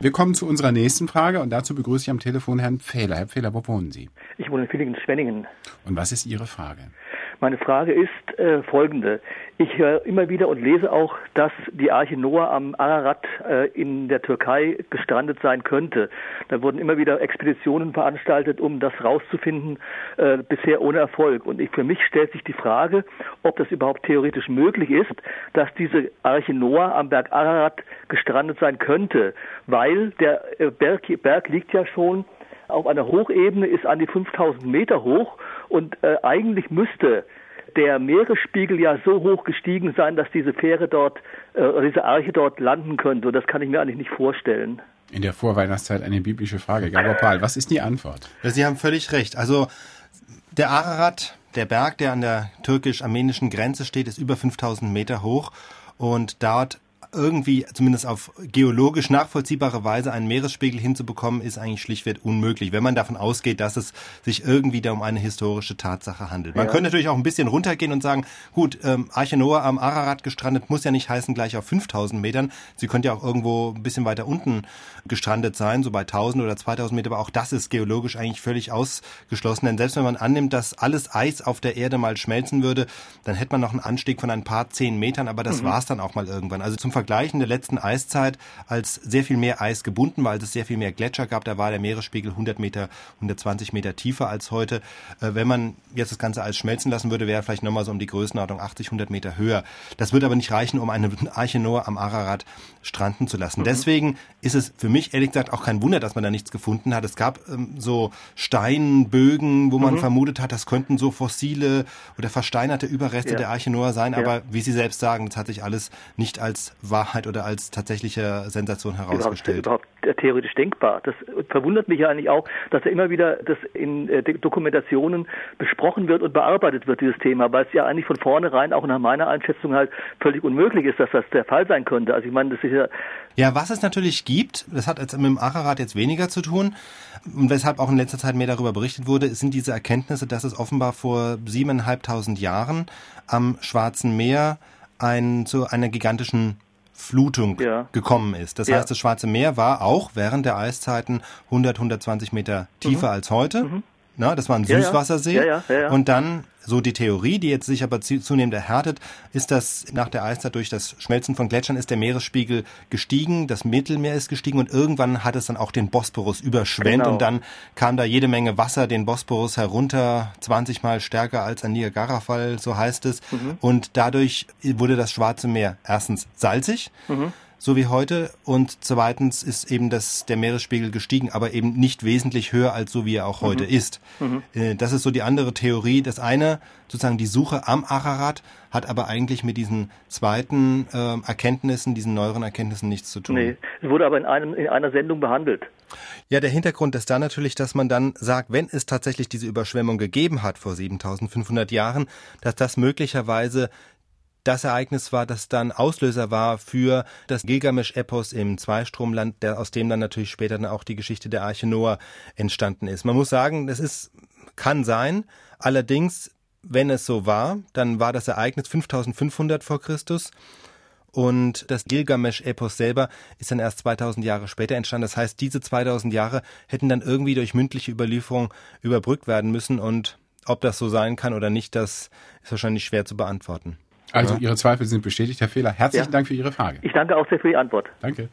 Wir kommen zu unserer nächsten Frage und dazu begrüße ich am Telefon Herrn Pfähler. Herr Pfähler, wo wohnen Sie? Ich wohne in Villingen-Schwenningen. Und was ist Ihre Frage? Meine Frage ist äh, folgende. Ich höre immer wieder und lese auch, dass die Arche Noah am Ararat äh, in der Türkei gestrandet sein könnte. Da wurden immer wieder Expeditionen veranstaltet, um das rauszufinden, äh, bisher ohne Erfolg. Und ich, für mich stellt sich die Frage, ob das überhaupt theoretisch möglich ist, dass diese Arche Noah am Berg Ararat gestrandet sein könnte, weil der äh, Berg, Berg liegt ja schon auf einer Hochebene, ist an die 5000 Meter hoch und äh, eigentlich müsste der Meeresspiegel ja so hoch gestiegen sein, dass diese Fähre dort, äh, diese Arche dort landen könnte. Und das kann ich mir eigentlich nicht vorstellen. In der Vorweihnachtszeit eine biblische Frage. Gabor Paul, was ist die Antwort? Sie haben völlig recht. Also der Ararat, der Berg, der an der türkisch-armenischen Grenze steht, ist über 5000 Meter hoch und dort irgendwie, zumindest auf geologisch nachvollziehbare Weise, einen Meeresspiegel hinzubekommen, ist eigentlich schlichtweg unmöglich, wenn man davon ausgeht, dass es sich irgendwie da um eine historische Tatsache handelt. Man ja. könnte natürlich auch ein bisschen runtergehen und sagen, gut, ähm, Arche Noah am Ararat gestrandet muss ja nicht heißen gleich auf 5000 Metern. Sie könnte ja auch irgendwo ein bisschen weiter unten gestrandet sein, so bei 1000 oder 2000 Meter, aber auch das ist geologisch eigentlich völlig ausgeschlossen, denn selbst wenn man annimmt, dass alles Eis auf der Erde mal schmelzen würde, dann hätte man noch einen Anstieg von ein paar zehn Metern, aber das mhm. war es dann auch mal irgendwann. Also zum Vergleich in der letzten Eiszeit, als sehr viel mehr Eis gebunden war, als es sehr viel mehr Gletscher gab, da war der Meeresspiegel 100 Meter, 120 Meter tiefer als heute. Äh, wenn man jetzt das ganze Eis schmelzen lassen würde, wäre vielleicht nochmal so um die Größenordnung 80, 100 Meter höher. Das würde aber nicht reichen, um eine Arche Noah am Ararat stranden zu lassen. Mhm. Deswegen ist es für mich ehrlich gesagt auch kein Wunder, dass man da nichts gefunden hat. Es gab ähm, so Steinbögen, wo man mhm. vermutet hat, das könnten so fossile oder versteinerte Überreste ja. der Arche Noah sein. Ja. Aber wie Sie selbst sagen, das hat sich alles nicht als Wahrheit oder als tatsächliche Sensation herausgestellt. Überhaupt, überhaupt theoretisch denkbar. Das verwundert mich ja eigentlich auch, dass ja immer wieder das in äh, Dokumentationen besprochen wird und bearbeitet wird, dieses Thema, weil es ja eigentlich von vornherein auch nach meiner Einschätzung halt völlig unmöglich ist, dass das der Fall sein könnte. Also ich meine, das ist ja ja, was es natürlich gibt, das hat jetzt mit dem Ararat jetzt weniger zu tun und weshalb auch in letzter Zeit mehr darüber berichtet wurde, sind diese Erkenntnisse, dass es offenbar vor siebeneinhalbtausend Jahren am Schwarzen Meer ein, zu einer gigantischen Flutung ja. gekommen ist. Das ja. heißt, das Schwarze Meer war auch während der Eiszeiten 100, 120 Meter tiefer mhm. als heute. Mhm. Na, das war ein Süßwassersee. Ja, ja. Ja, und dann, so die Theorie, die jetzt sich aber zunehmend erhärtet, ist, dass nach der Eiszeit durch das Schmelzen von Gletschern ist der Meeresspiegel gestiegen, das Mittelmeer ist gestiegen und irgendwann hat es dann auch den Bosporus überschwemmt genau. und dann kam da jede Menge Wasser den Bosporus herunter, 20 mal stärker als ein Niagara-Fall, so heißt es. Mhm. Und dadurch wurde das Schwarze Meer erstens salzig. Mhm so wie heute. Und zweitens ist eben das, der Meeresspiegel gestiegen, aber eben nicht wesentlich höher als so wie er auch heute mhm. ist. Mhm. Äh, das ist so die andere Theorie. Das eine, sozusagen die Suche am Ararat, hat aber eigentlich mit diesen zweiten äh, Erkenntnissen, diesen neueren Erkenntnissen nichts zu tun. Nee, es wurde aber in, einem, in einer Sendung behandelt. Ja, der Hintergrund ist da natürlich, dass man dann sagt, wenn es tatsächlich diese Überschwemmung gegeben hat vor 7500 Jahren, dass das möglicherweise das Ereignis war, das dann Auslöser war für das Gilgamesch-Epos im Zweistromland, der, aus dem dann natürlich später dann auch die Geschichte der Arche Noah entstanden ist. Man muss sagen, das ist, kann sein. Allerdings, wenn es so war, dann war das Ereignis 5500 vor Christus. Und das Gilgamesch-Epos selber ist dann erst 2000 Jahre später entstanden. Das heißt, diese 2000 Jahre hätten dann irgendwie durch mündliche Überlieferung überbrückt werden müssen. Und ob das so sein kann oder nicht, das ist wahrscheinlich schwer zu beantworten. Also. Ihre Zweifel sind bestätigt, Herr Fehler. Herzlichen ja. Dank für Ihre Frage. Ich danke auch sehr für die Antwort. Danke.